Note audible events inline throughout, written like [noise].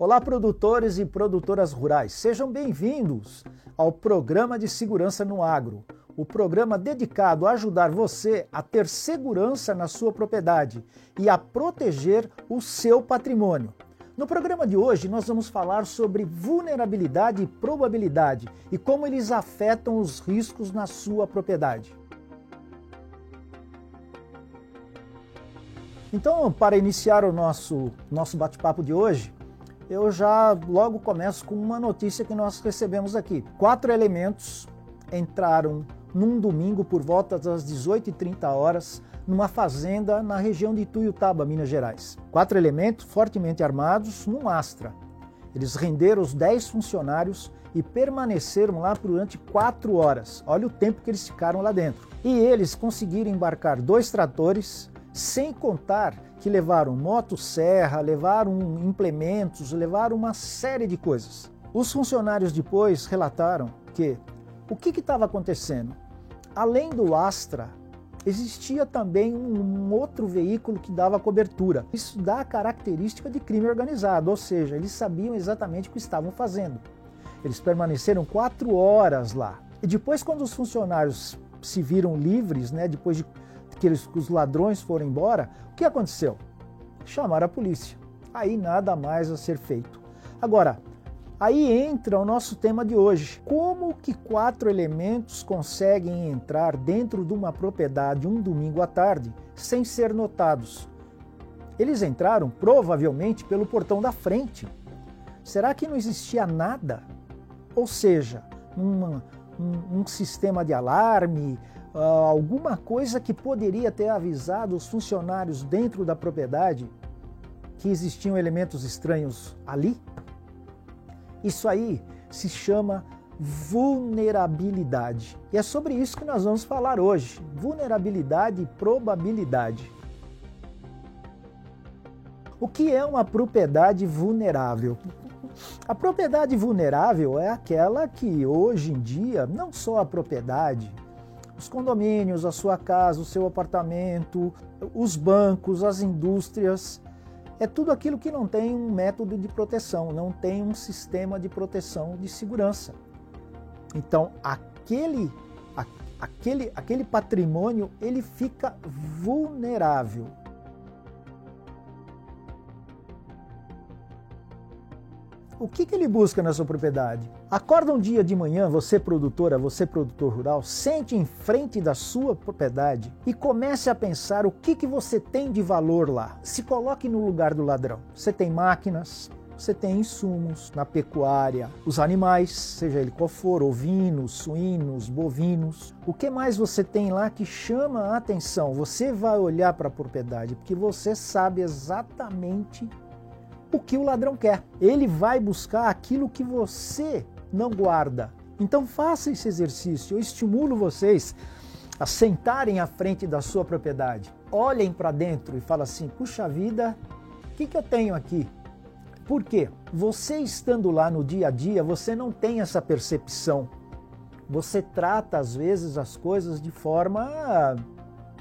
Olá, produtores e produtoras rurais, sejam bem-vindos ao programa de segurança no agro, o programa dedicado a ajudar você a ter segurança na sua propriedade e a proteger o seu patrimônio. No programa de hoje, nós vamos falar sobre vulnerabilidade e probabilidade e como eles afetam os riscos na sua propriedade. Então, para iniciar o nosso, nosso bate-papo de hoje, eu já logo começo com uma notícia que nós recebemos aqui. Quatro elementos entraram num domingo por volta das 18h30 horas numa fazenda na região de Ituiutaba, Minas Gerais. Quatro elementos fortemente armados num Astra. Eles renderam os 10 funcionários e permaneceram lá durante quatro horas. Olha o tempo que eles ficaram lá dentro. E eles conseguiram embarcar dois tratores, sem contar que levaram motosserra, levaram implementos, levaram uma série de coisas. Os funcionários depois relataram que o que estava acontecendo? Além do Astra, existia também um outro veículo que dava cobertura. Isso dá a característica de crime organizado, ou seja, eles sabiam exatamente o que estavam fazendo. Eles permaneceram quatro horas lá. E depois, quando os funcionários se viram livres, né, depois de que eles, os ladrões foram embora, o que aconteceu? Chamaram a polícia. Aí nada mais a ser feito. Agora, aí entra o nosso tema de hoje. Como que quatro elementos conseguem entrar dentro de uma propriedade um domingo à tarde sem ser notados? Eles entraram provavelmente pelo portão da frente. Será que não existia nada? Ou seja, uma, um, um sistema de alarme, uh, alguma coisa que poderia ter avisado os funcionários dentro da propriedade que existiam elementos estranhos ali? Isso aí se chama vulnerabilidade. E é sobre isso que nós vamos falar hoje: vulnerabilidade e probabilidade. O que é uma propriedade vulnerável? A propriedade vulnerável é aquela que hoje em dia, não só a propriedade, os condomínios, a sua casa, o seu apartamento, os bancos, as indústrias, é tudo aquilo que não tem um método de proteção, não tem um sistema de proteção de segurança. Então, aquele, aquele, aquele patrimônio ele fica vulnerável. O que, que ele busca na sua propriedade? Acorda um dia de manhã, você produtora, você produtor rural, sente em frente da sua propriedade e comece a pensar o que, que você tem de valor lá. Se coloque no lugar do ladrão. Você tem máquinas, você tem insumos na pecuária, os animais, seja ele qual for, ovinos, suínos, bovinos. O que mais você tem lá que chama a atenção? Você vai olhar para a propriedade porque você sabe exatamente o que o ladrão quer. Ele vai buscar aquilo que você não guarda. Então faça esse exercício. Eu estimulo vocês a sentarem à frente da sua propriedade. Olhem para dentro e falem assim: puxa vida, o que, que eu tenho aqui? Por quê? Você estando lá no dia a dia, você não tem essa percepção. Você trata às vezes as coisas de forma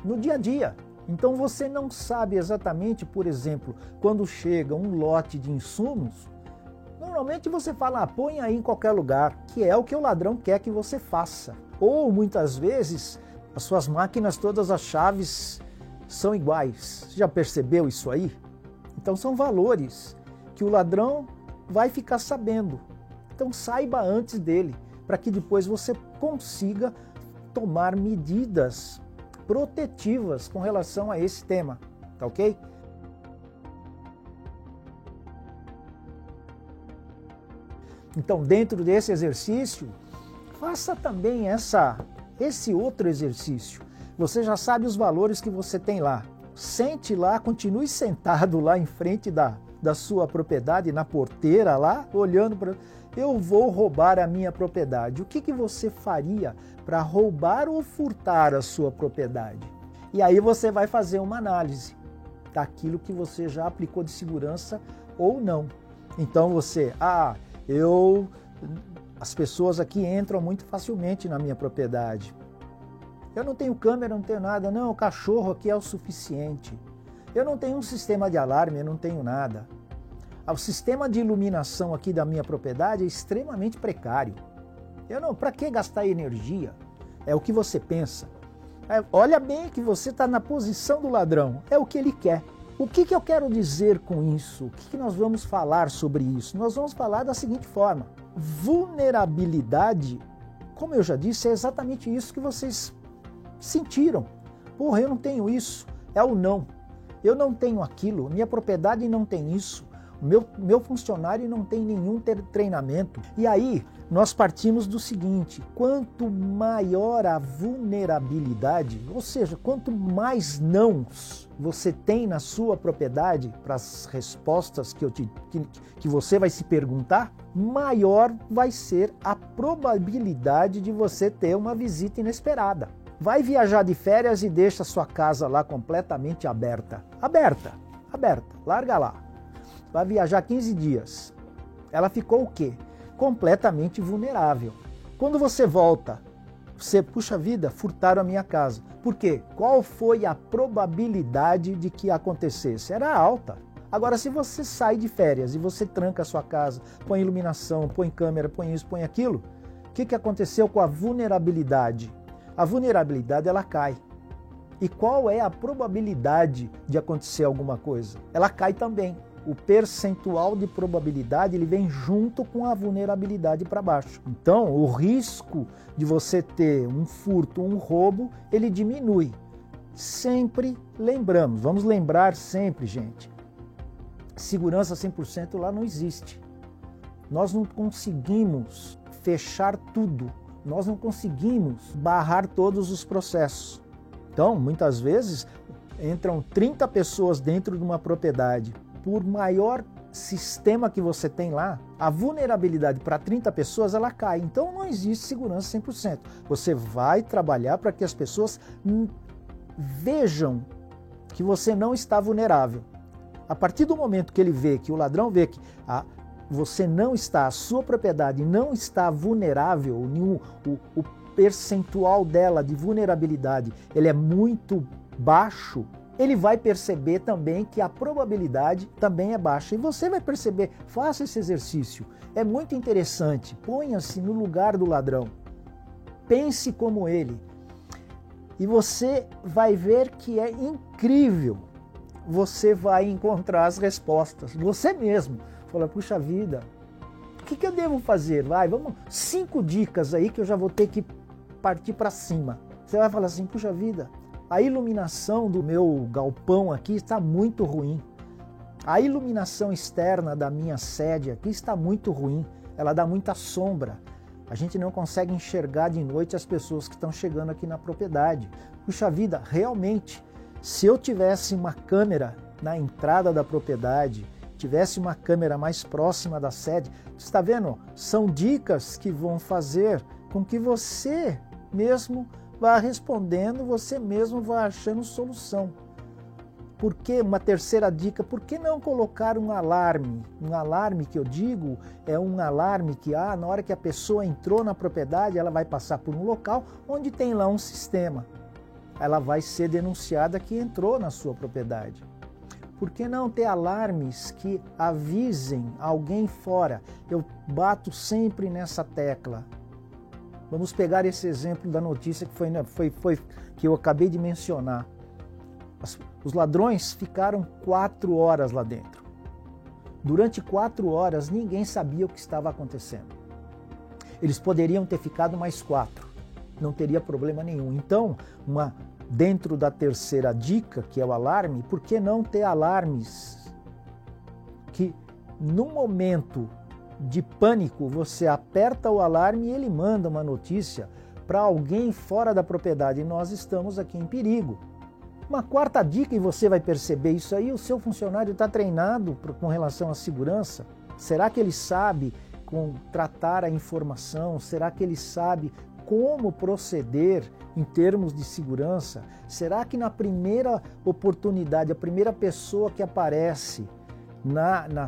no dia a dia. Então você não sabe exatamente, por exemplo, quando chega um lote de insumos, normalmente você fala, ah, põe aí em qualquer lugar, que é o que o ladrão quer que você faça. Ou muitas vezes as suas máquinas, todas as chaves são iguais. Você já percebeu isso aí? Então são valores que o ladrão vai ficar sabendo. Então saiba antes dele, para que depois você consiga tomar medidas protetivas com relação a esse tema, tá ok? Então, dentro desse exercício, faça também essa esse outro exercício. Você já sabe os valores que você tem lá. Sente lá, continue sentado lá em frente da, da sua propriedade, na porteira lá, olhando para. Eu vou roubar a minha propriedade. O que, que você faria para roubar ou furtar a sua propriedade? E aí você vai fazer uma análise daquilo que você já aplicou de segurança ou não. Então você, ah, eu. As pessoas aqui entram muito facilmente na minha propriedade. Eu não tenho câmera, não tenho nada. Não, o cachorro aqui é o suficiente. Eu não tenho um sistema de alarme, eu não tenho nada. O sistema de iluminação aqui da minha propriedade é extremamente precário. Eu não, para que gastar energia? É o que você pensa. É, olha bem que você está na posição do ladrão. É o que ele quer. O que, que eu quero dizer com isso? O que, que nós vamos falar sobre isso? Nós vamos falar da seguinte forma: vulnerabilidade, como eu já disse, é exatamente isso que vocês sentiram. Porra, eu não tenho isso. É o não. Eu não tenho aquilo. Minha propriedade não tem isso. Meu, meu funcionário não tem nenhum treinamento. E aí nós partimos do seguinte: quanto maior a vulnerabilidade, ou seja, quanto mais nãos você tem na sua propriedade para as respostas que, eu te, que, que você vai se perguntar, maior vai ser a probabilidade de você ter uma visita inesperada. Vai viajar de férias e deixa sua casa lá completamente aberta. Aberta, aberta, larga lá vai viajar 15 dias. Ela ficou o quê? Completamente vulnerável. Quando você volta, você, puxa vida, furtaram a minha casa. Por quê? Qual foi a probabilidade de que acontecesse? Era alta. Agora, se você sai de férias e você tranca a sua casa, põe iluminação, põe câmera, põe isso, põe aquilo, o que, que aconteceu com a vulnerabilidade? A vulnerabilidade ela cai. E qual é a probabilidade de acontecer alguma coisa? Ela cai também o percentual de probabilidade ele vem junto com a vulnerabilidade para baixo. Então, o risco de você ter um furto, um roubo, ele diminui. Sempre lembramos, vamos lembrar sempre, gente. Segurança 100% lá não existe. Nós não conseguimos fechar tudo. Nós não conseguimos barrar todos os processos. Então, muitas vezes entram 30 pessoas dentro de uma propriedade por maior sistema que você tem lá, a vulnerabilidade para 30 pessoas ela cai. Então não existe segurança 100%. Você vai trabalhar para que as pessoas vejam que você não está vulnerável. A partir do momento que ele vê, que o ladrão vê que a, você não está, a sua propriedade não está vulnerável, nenhum, o, o percentual dela de vulnerabilidade ele é muito baixo, ele vai perceber também que a probabilidade também é baixa. E você vai perceber, faça esse exercício. É muito interessante. Ponha-se no lugar do ladrão. Pense como ele. E você vai ver que é incrível. Você vai encontrar as respostas. Você mesmo. Fala, puxa vida, o que, que eu devo fazer? Vai, vamos. Cinco dicas aí que eu já vou ter que partir para cima. Você vai falar assim, puxa vida, a iluminação do meu galpão aqui está muito ruim. A iluminação externa da minha sede aqui está muito ruim. Ela dá muita sombra. A gente não consegue enxergar de noite as pessoas que estão chegando aqui na propriedade. Puxa vida, realmente, se eu tivesse uma câmera na entrada da propriedade, tivesse uma câmera mais próxima da sede, está vendo? São dicas que vão fazer com que você mesmo vá respondendo, você mesmo vai achando solução. Por que uma terceira dica? Por que não colocar um alarme? Um alarme que eu digo é um alarme que ah, na hora que a pessoa entrou na propriedade, ela vai passar por um local onde tem lá um sistema. Ela vai ser denunciada que entrou na sua propriedade. Por que não ter alarmes que avisem alguém fora? Eu bato sempre nessa tecla. Vamos pegar esse exemplo da notícia que, foi, né, foi, foi que eu acabei de mencionar. As, os ladrões ficaram quatro horas lá dentro. Durante quatro horas ninguém sabia o que estava acontecendo. Eles poderiam ter ficado mais quatro, não teria problema nenhum. Então, uma, dentro da terceira dica, que é o alarme, por que não ter alarmes que no momento de pânico, você aperta o alarme e ele manda uma notícia para alguém fora da propriedade. Nós estamos aqui em perigo. Uma quarta dica, e você vai perceber isso aí: o seu funcionário está treinado com relação à segurança? Será que ele sabe com tratar a informação? Será que ele sabe como proceder em termos de segurança? Será que na primeira oportunidade, a primeira pessoa que aparece na, na,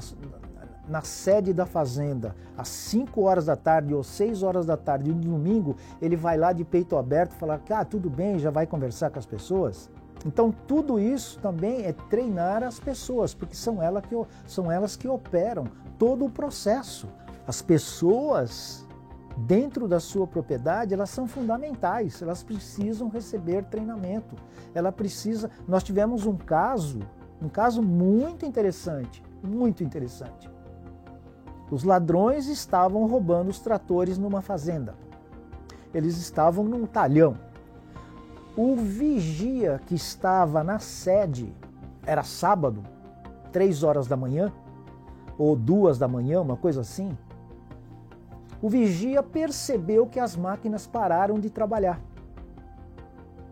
na sede da fazenda às 5 horas da tarde ou 6 horas da tarde no domingo, ele vai lá de peito aberto falar ah, tudo bem, já vai conversar com as pessoas? Então, tudo isso também é treinar as pessoas, porque são, ela que, são elas que operam todo o processo. As pessoas dentro da sua propriedade, elas são fundamentais, elas precisam receber treinamento. Ela precisa. Nós tivemos um caso, um caso muito interessante, muito interessante. Os ladrões estavam roubando os tratores numa fazenda. Eles estavam num talhão. O vigia que estava na sede, era sábado, três horas da manhã, ou duas da manhã, uma coisa assim, o vigia percebeu que as máquinas pararam de trabalhar.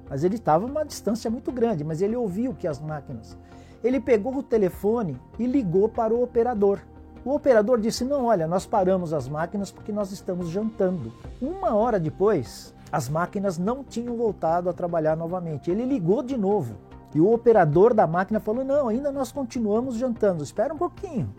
Mas ele estava a uma distância muito grande, mas ele ouviu que as máquinas. Ele pegou o telefone e ligou para o operador. O operador disse: Não, olha, nós paramos as máquinas porque nós estamos jantando. Uma hora depois, as máquinas não tinham voltado a trabalhar novamente. Ele ligou de novo. E o operador da máquina falou: Não, ainda nós continuamos jantando. Espera um pouquinho.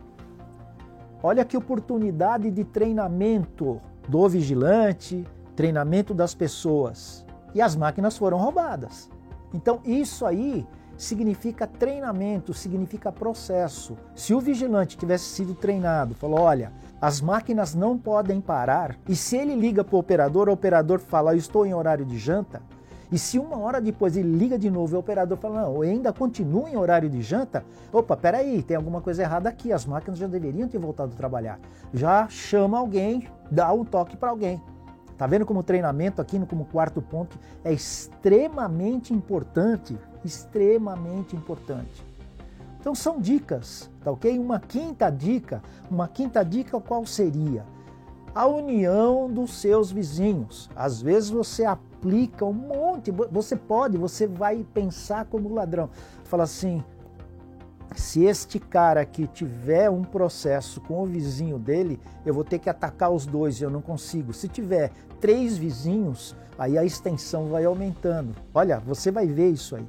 Olha que oportunidade de treinamento do vigilante, treinamento das pessoas. E as máquinas foram roubadas. Então, isso aí significa treinamento, significa processo. Se o vigilante tivesse sido treinado, falou: olha, as máquinas não podem parar, e se ele liga para o operador, o operador fala: eu estou em horário de janta, e se uma hora depois ele liga de novo e o operador fala, não, ainda continuo em horário de janta, opa, peraí, tem alguma coisa errada aqui, as máquinas já deveriam ter voltado a trabalhar. Já chama alguém, dá um toque para alguém. Tá vendo como o treinamento aqui, como quarto ponto, é extremamente importante, extremamente importante. Então são dicas, tá ok? Uma quinta dica, uma quinta dica qual seria? A união dos seus vizinhos. Às vezes você aplica um monte. Você pode, você vai pensar como ladrão. Fala assim: se este cara aqui tiver um processo com o vizinho dele, eu vou ter que atacar os dois, eu não consigo. Se tiver três vizinhos, aí a extensão vai aumentando. Olha, você vai ver isso aí.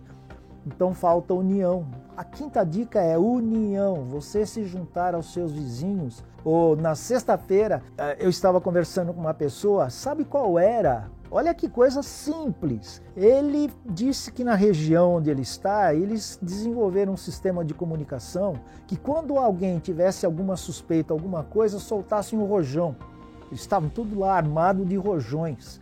Então falta união. A quinta dica é união. Você se juntar aos seus vizinhos. Ou na sexta-feira eh, eu estava conversando com uma pessoa, sabe qual era Olha que coisa simples. Ele disse que na região onde ele está, eles desenvolveram um sistema de comunicação que quando alguém tivesse alguma suspeita, alguma coisa, soltasse um rojão. Eles estavam tudo lá armado de rojões.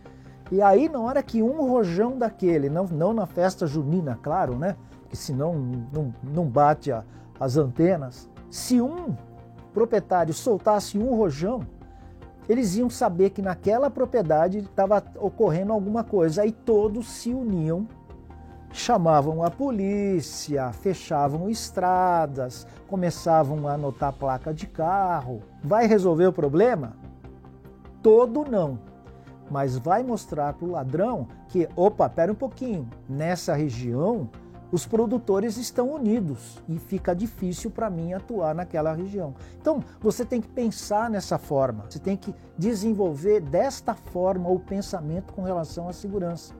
E aí, na hora que um rojão daquele, não, não na festa junina, claro, né? Que senão não, não bate a, as antenas. Se um proprietário soltasse um rojão, eles iam saber que naquela propriedade estava ocorrendo alguma coisa. Aí todos se uniam, chamavam a polícia, fechavam estradas, começavam a anotar placa de carro. Vai resolver o problema? Todo não. Mas vai mostrar para o ladrão que, opa, pera um pouquinho, nessa região os produtores estão unidos e fica difícil para mim atuar naquela região. Então, você tem que pensar nessa forma, você tem que desenvolver desta forma o pensamento com relação à segurança.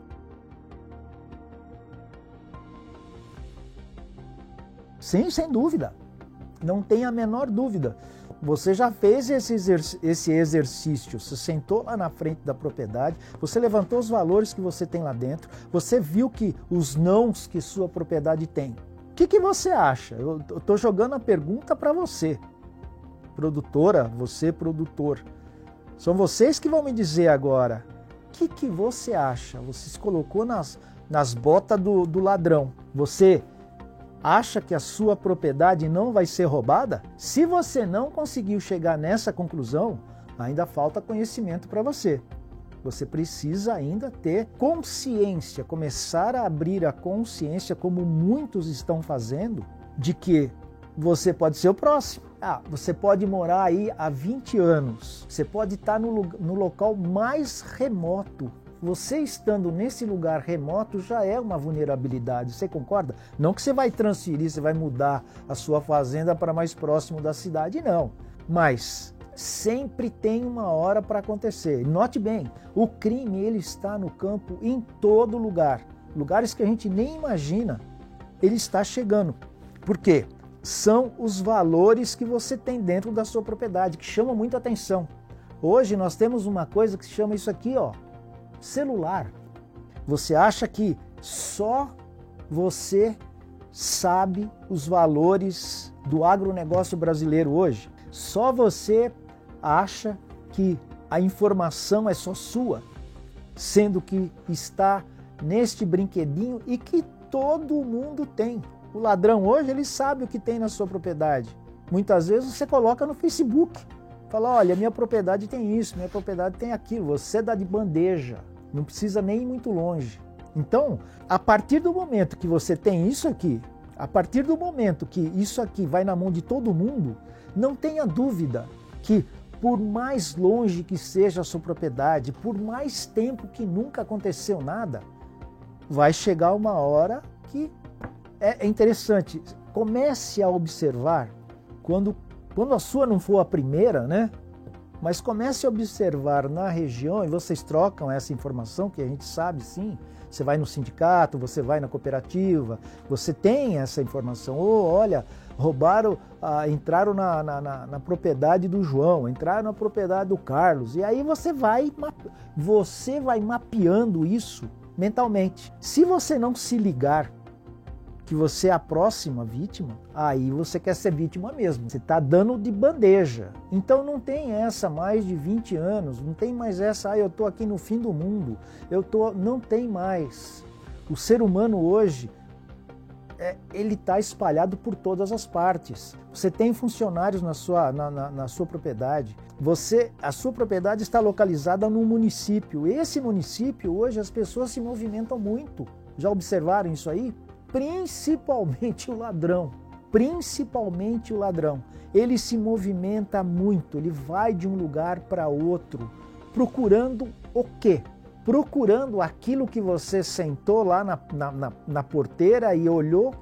Sim, sem dúvida. Não tem a menor dúvida. Você já fez esse, esse exercício, você sentou lá na frente da propriedade, você levantou os valores que você tem lá dentro, você viu que os nãos que sua propriedade tem. O que, que você acha? Eu estou jogando a pergunta para você, produtora, você produtor. São vocês que vão me dizer agora. O que, que você acha? Você se colocou nas, nas botas do, do ladrão. Você acha que a sua propriedade não vai ser roubada? Se você não conseguiu chegar nessa conclusão, ainda falta conhecimento para você. Você precisa ainda ter consciência, começar a abrir a consciência, como muitos estão fazendo, de que você pode ser o próximo. Ah, você pode morar aí há 20 anos, você pode estar no, no local mais remoto você estando nesse lugar remoto já é uma vulnerabilidade. Você concorda? Não que você vai transferir, você vai mudar a sua fazenda para mais próximo da cidade, não. Mas sempre tem uma hora para acontecer. Note bem, o crime ele está no campo em todo lugar. Lugares que a gente nem imagina. Ele está chegando. Por quê? São os valores que você tem dentro da sua propriedade que chamam muita atenção. Hoje nós temos uma coisa que se chama isso aqui, ó, celular. Você acha que só você sabe os valores do agronegócio brasileiro hoje? Só você acha que a informação é só sua, sendo que está neste brinquedinho e que todo mundo tem. O ladrão hoje ele sabe o que tem na sua propriedade. Muitas vezes você coloca no Facebook, fala: olha, minha propriedade tem isso, minha propriedade tem aquilo. Você dá de bandeja, não precisa nem ir muito longe. Então, a partir do momento que você tem isso aqui, a partir do momento que isso aqui vai na mão de todo mundo, não tenha dúvida que por mais longe que seja a sua propriedade, por mais tempo que nunca aconteceu nada, vai chegar uma hora que é, interessante. Comece a observar quando, quando a sua não for a primeira, né? Mas comece a observar na região, e vocês trocam essa informação, que a gente sabe sim. Você vai no sindicato, você vai na cooperativa, você tem essa informação. Ou, oh, olha, roubaram, ah, entraram na, na, na, na, propriedade do João, entraram na propriedade do Carlos. E aí você vai, você vai mapeando isso mentalmente. Se você não se ligar que você é a próxima vítima, aí você quer ser vítima mesmo. Você está dando de bandeja. Então não tem essa mais de 20 anos, não tem mais essa, ah, eu estou aqui no fim do mundo. Eu tô, não tem mais. O ser humano hoje é, ele está espalhado por todas as partes. Você tem funcionários na sua, na, na, na, sua propriedade. Você, a sua propriedade está localizada num município. Esse município hoje as pessoas se movimentam muito. Já observaram isso aí? Principalmente o ladrão. Principalmente o ladrão. Ele se movimenta muito, ele vai de um lugar para outro, procurando o quê? Procurando aquilo que você sentou lá na, na, na, na porteira e olhou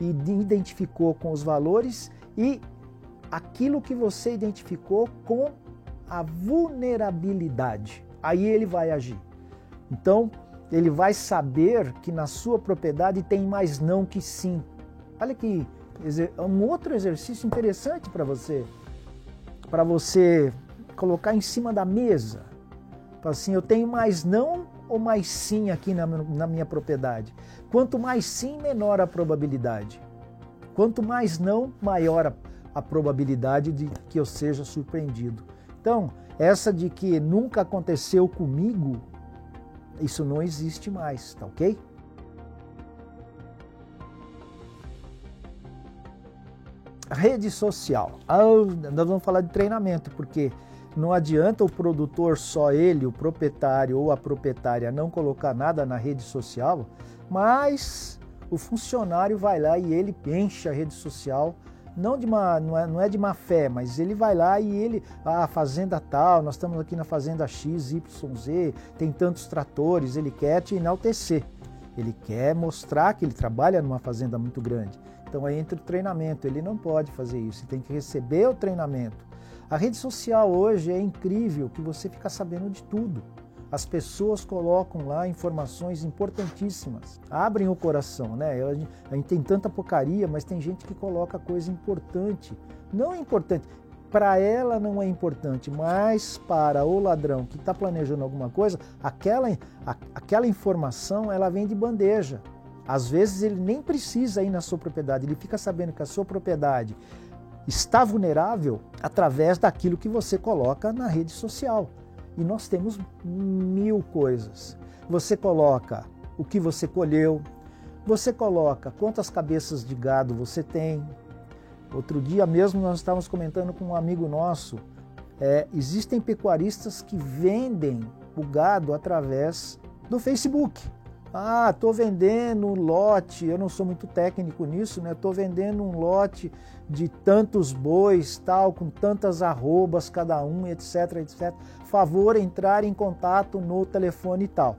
e identificou com os valores e aquilo que você identificou com a vulnerabilidade. Aí ele vai agir. Então, ele vai saber que na sua propriedade tem mais não que sim. Olha que um outro exercício interessante para você, para você colocar em cima da mesa. Assim, eu tenho mais não ou mais sim aqui na, na minha propriedade. Quanto mais sim, menor a probabilidade. Quanto mais não, maior a, a probabilidade de que eu seja surpreendido. Então, essa de que nunca aconteceu comigo isso não existe mais, tá ok? Rede social. Ah, nós vamos falar de treinamento, porque não adianta o produtor só ele, o proprietário ou a proprietária não colocar nada na rede social, mas o funcionário vai lá e ele enche a rede social não de uma, não é, não é de má fé, mas ele vai lá e ele, ah, fazenda tal, nós estamos aqui na fazenda X, Y, Z, tem tantos tratores, ele quer te enaltecer. Ele quer mostrar que ele trabalha numa fazenda muito grande. Então aí entra o treinamento, ele não pode fazer isso, ele tem que receber o treinamento. A rede social hoje é incrível que você fica sabendo de tudo. As pessoas colocam lá informações importantíssimas, abrem o coração, né? A gente tem tanta porcaria, mas tem gente que coloca coisa importante. Não é importante, para ela não é importante, mas para o ladrão que está planejando alguma coisa, aquela, a, aquela informação ela vem de bandeja. Às vezes ele nem precisa ir na sua propriedade, ele fica sabendo que a sua propriedade está vulnerável através daquilo que você coloca na rede social. E nós temos mil coisas. Você coloca o que você colheu, você coloca quantas cabeças de gado você tem. Outro dia mesmo nós estávamos comentando com um amigo nosso, é, existem pecuaristas que vendem o gado através do Facebook. Ah, estou vendendo um lote, eu não sou muito técnico nisso, né? Estou vendendo um lote de tantos bois, tal, com tantas arrobas cada um, etc, etc. Favor entrar em contato no telefone e tal.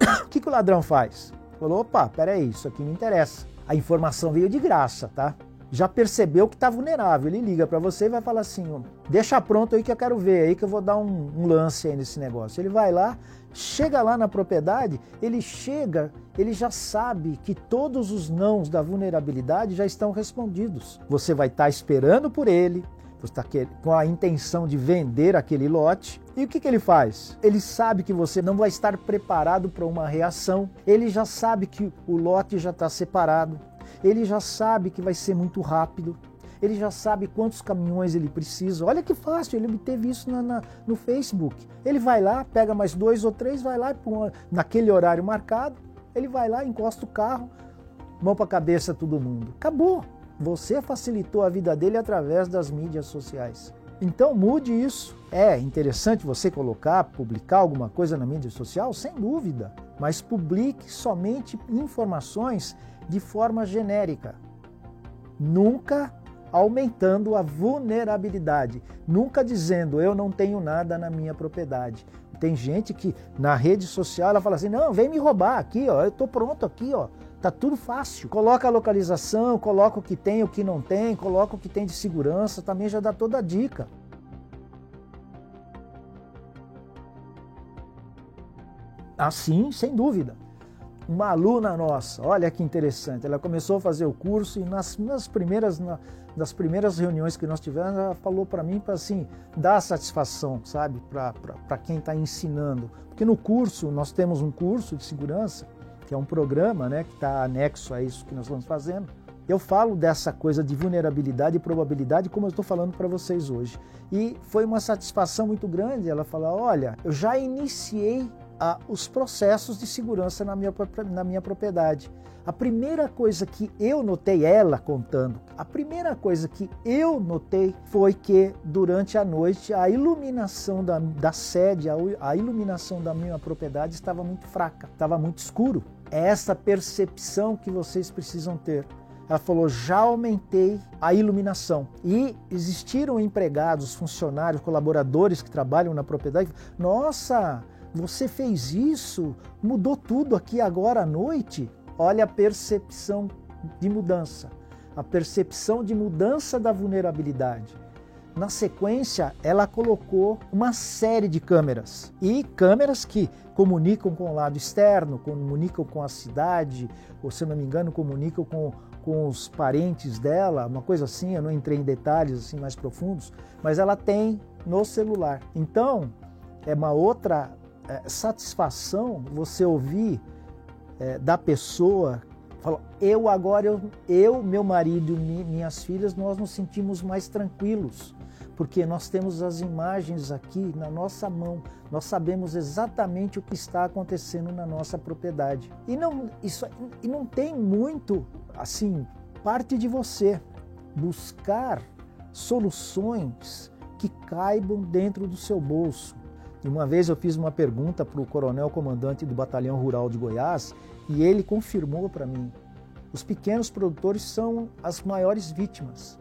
[coughs] o que, que o ladrão faz? Falou, opa, peraí, isso aqui me interessa. A informação veio de graça, tá? Já percebeu que está vulnerável. Ele liga para você e vai falar assim: deixa pronto aí que eu quero ver, aí que eu vou dar um, um lance aí nesse negócio. Ele vai lá, Chega lá na propriedade, ele chega, ele já sabe que todos os nãos da vulnerabilidade já estão respondidos. Você vai estar tá esperando por ele, você está com a intenção de vender aquele lote. E o que, que ele faz? Ele sabe que você não vai estar preparado para uma reação, ele já sabe que o lote já está separado, ele já sabe que vai ser muito rápido, ele já sabe quantos caminhões ele precisa. Olha que fácil, ele obteve isso na, na, no Facebook. Ele vai lá, pega mais dois ou três, vai lá naquele horário marcado, ele vai lá, encosta o carro, mão para a cabeça todo mundo. Acabou. Você facilitou a vida dele através das mídias sociais. Então mude isso. É interessante você colocar, publicar alguma coisa na mídia social? Sem dúvida. Mas publique somente informações de forma genérica. Nunca aumentando a vulnerabilidade, nunca dizendo eu não tenho nada na minha propriedade. Tem gente que na rede social ela fala assim: "Não, vem me roubar aqui, ó, eu tô pronto aqui, ó. Tá tudo fácil. Coloca a localização, coloca o que tem, o que não tem, coloca o que tem de segurança, também já dá toda a dica. Assim, sem dúvida uma aluna nossa, olha que interessante, ela começou a fazer o curso e nas, nas primeiras, na, nas primeiras reuniões que nós tivemos, ela falou para mim para assim, dar satisfação, sabe, para quem está ensinando. Porque no curso, nós temos um curso de segurança, que é um programa né, que está anexo a isso que nós estamos fazendo. Eu falo dessa coisa de vulnerabilidade e probabilidade como eu estou falando para vocês hoje. E foi uma satisfação muito grande ela falar: olha, eu já iniciei a, os processos de segurança na minha, na minha propriedade. A primeira coisa que eu notei, ela contando, a primeira coisa que eu notei foi que durante a noite a iluminação da, da sede, a, a iluminação da minha propriedade estava muito fraca, estava muito escuro. É essa percepção que vocês precisam ter. Ela falou: já aumentei a iluminação. E existiram empregados, funcionários, colaboradores que trabalham na propriedade. Nossa, você fez isso, mudou tudo aqui agora à noite. Olha a percepção de mudança, a percepção de mudança da vulnerabilidade. Na sequência, ela colocou uma série de câmeras e câmeras que comunicam com o lado externo, comunicam com a cidade, ou se não me engano, comunicam com, com os parentes dela, uma coisa assim. Eu não entrei em detalhes assim mais profundos, mas ela tem no celular. Então, é uma outra é, satisfação você ouvir é, da pessoa falar, eu agora, eu, eu, meu marido e minhas filhas, nós nos sentimos mais tranquilos, porque nós temos as imagens aqui na nossa mão, nós sabemos exatamente o que está acontecendo na nossa propriedade. E não, isso, e não tem muito, assim, parte de você buscar soluções que caibam dentro do seu bolso. E uma vez eu fiz uma pergunta para o coronel comandante do Batalhão Rural de Goiás e ele confirmou para mim: os pequenos produtores são as maiores vítimas.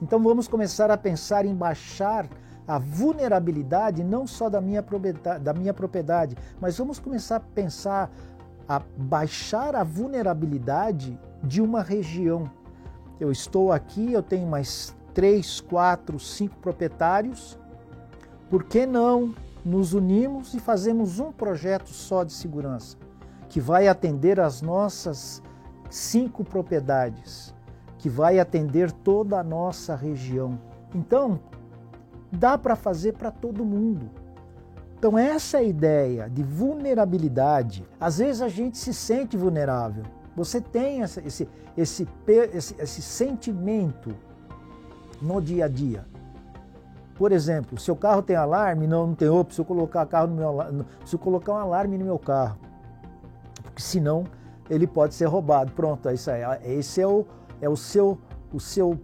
Então vamos começar a pensar em baixar a vulnerabilidade não só da minha propriedade, da minha propriedade mas vamos começar a pensar a baixar a vulnerabilidade de uma região. Eu estou aqui, eu tenho mais três, quatro, cinco proprietários por que não nos unimos e fazemos um projeto só de segurança, que vai atender as nossas cinco propriedades, que vai atender toda a nossa região? Então, dá para fazer para todo mundo. Então, essa é a ideia de vulnerabilidade. Às vezes a gente se sente vulnerável. Você tem esse, esse, esse, esse, esse sentimento no dia a dia. Por exemplo, seu carro tem alarme? Não, não tem. Se eu colocar carro no meu, se eu colocar um alarme no meu carro, porque senão ele pode ser roubado. Pronto, é isso aí. Esse é o, é o seu, o seu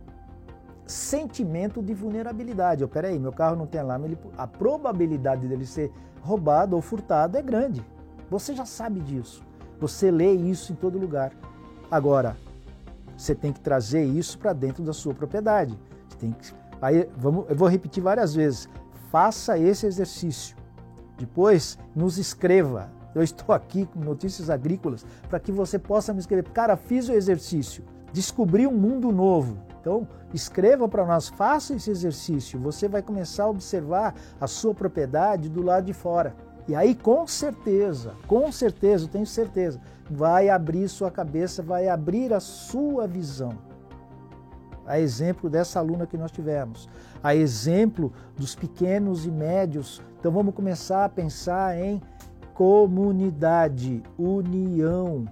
sentimento de vulnerabilidade. Oh, peraí, meu carro não tem alarme, ele, a probabilidade dele ser roubado ou furtado é grande. Você já sabe disso. Você lê isso em todo lugar. Agora, você tem que trazer isso para dentro da sua propriedade. Você tem que Aí vamos, eu vou repetir várias vezes. Faça esse exercício. Depois nos escreva. Eu estou aqui com notícias agrícolas para que você possa me escrever. Cara, fiz o exercício. Descobri um mundo novo. Então, escreva para nós, faça esse exercício. Você vai começar a observar a sua propriedade do lado de fora. E aí, com certeza, com certeza, eu tenho certeza, vai abrir sua cabeça, vai abrir a sua visão. A exemplo dessa aluna que nós tivemos, a exemplo dos pequenos e médios. Então vamos começar a pensar em comunidade, união.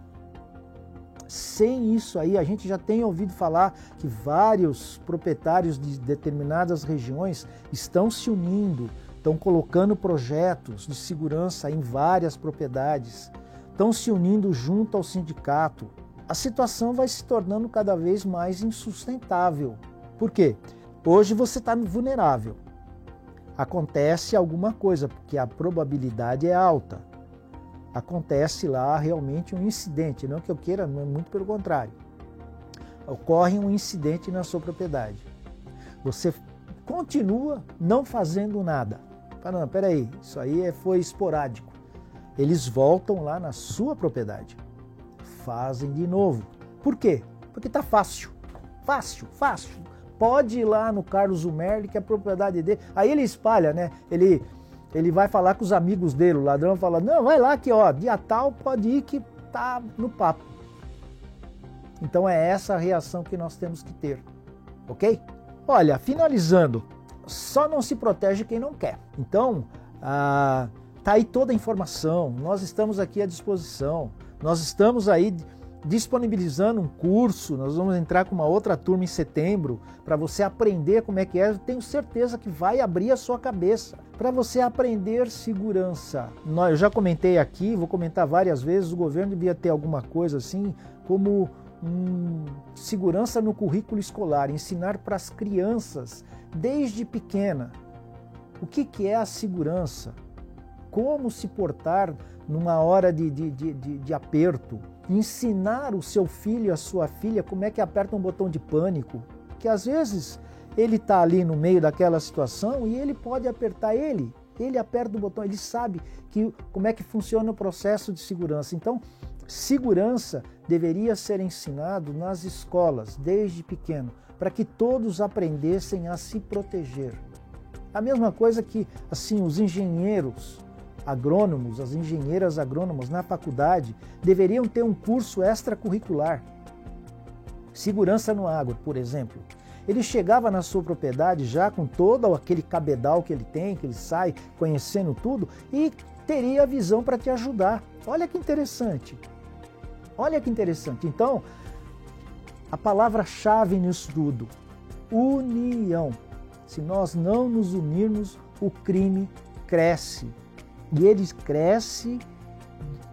Sem isso aí, a gente já tem ouvido falar que vários proprietários de determinadas regiões estão se unindo, estão colocando projetos de segurança em várias propriedades, estão se unindo junto ao sindicato. A situação vai se tornando cada vez mais insustentável. Por quê? Hoje você está vulnerável. Acontece alguma coisa, porque a probabilidade é alta. Acontece lá realmente um incidente, não que eu queira, muito pelo contrário. Ocorre um incidente na sua propriedade. Você continua não fazendo nada. Fala, não, peraí, isso aí é, foi esporádico. Eles voltam lá na sua propriedade. Fazem de novo. Por quê? Porque tá fácil. Fácil, fácil. Pode ir lá no Carlos Umerli, que é a propriedade dele. Aí ele espalha, né? Ele, ele vai falar com os amigos dele. O ladrão fala: Não, vai lá que, ó, dia tal pode ir que tá no papo. Então é essa a reação que nós temos que ter. Ok? Olha, finalizando, só não se protege quem não quer. Então, ah, tá aí toda a informação. Nós estamos aqui à disposição. Nós estamos aí disponibilizando um curso. Nós vamos entrar com uma outra turma em setembro para você aprender como é que é. Tenho certeza que vai abrir a sua cabeça para você aprender segurança. Eu já comentei aqui, vou comentar várias vezes. O governo devia ter alguma coisa assim como um, segurança no currículo escolar, ensinar para as crianças desde pequena o que, que é a segurança, como se portar numa hora de, de, de, de, aperto, ensinar o seu filho, a sua filha, como é que aperta um botão de pânico, que às vezes ele está ali no meio daquela situação e ele pode apertar ele, ele aperta o botão, ele sabe que, como é que funciona o processo de segurança. Então, Segurança deveria ser ensinado nas escolas desde pequeno, para que todos aprendessem a se proteger. A mesma coisa que assim os engenheiros agrônomos, as engenheiras agrônomas na faculdade deveriam ter um curso extracurricular. Segurança no agro, por exemplo. Ele chegava na sua propriedade já com todo aquele cabedal que ele tem, que ele sai conhecendo tudo e teria a visão para te ajudar. Olha que interessante. Olha que interessante. Então, a palavra-chave nisso tudo, união. Se nós não nos unirmos, o crime cresce. E ele cresce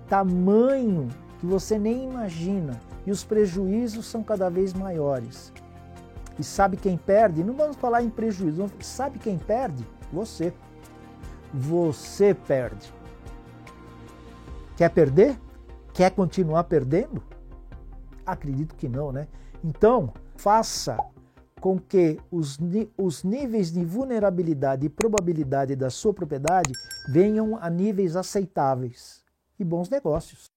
tamanho que você nem imagina. E os prejuízos são cada vez maiores. E sabe quem perde? Não vamos falar em prejuízo. Sabe quem perde? Você. Você perde. Quer perder? Quer continuar perdendo? Acredito que não, né? Então, faça com que os, os níveis de vulnerabilidade e probabilidade da sua propriedade venham a níveis aceitáveis e bons negócios.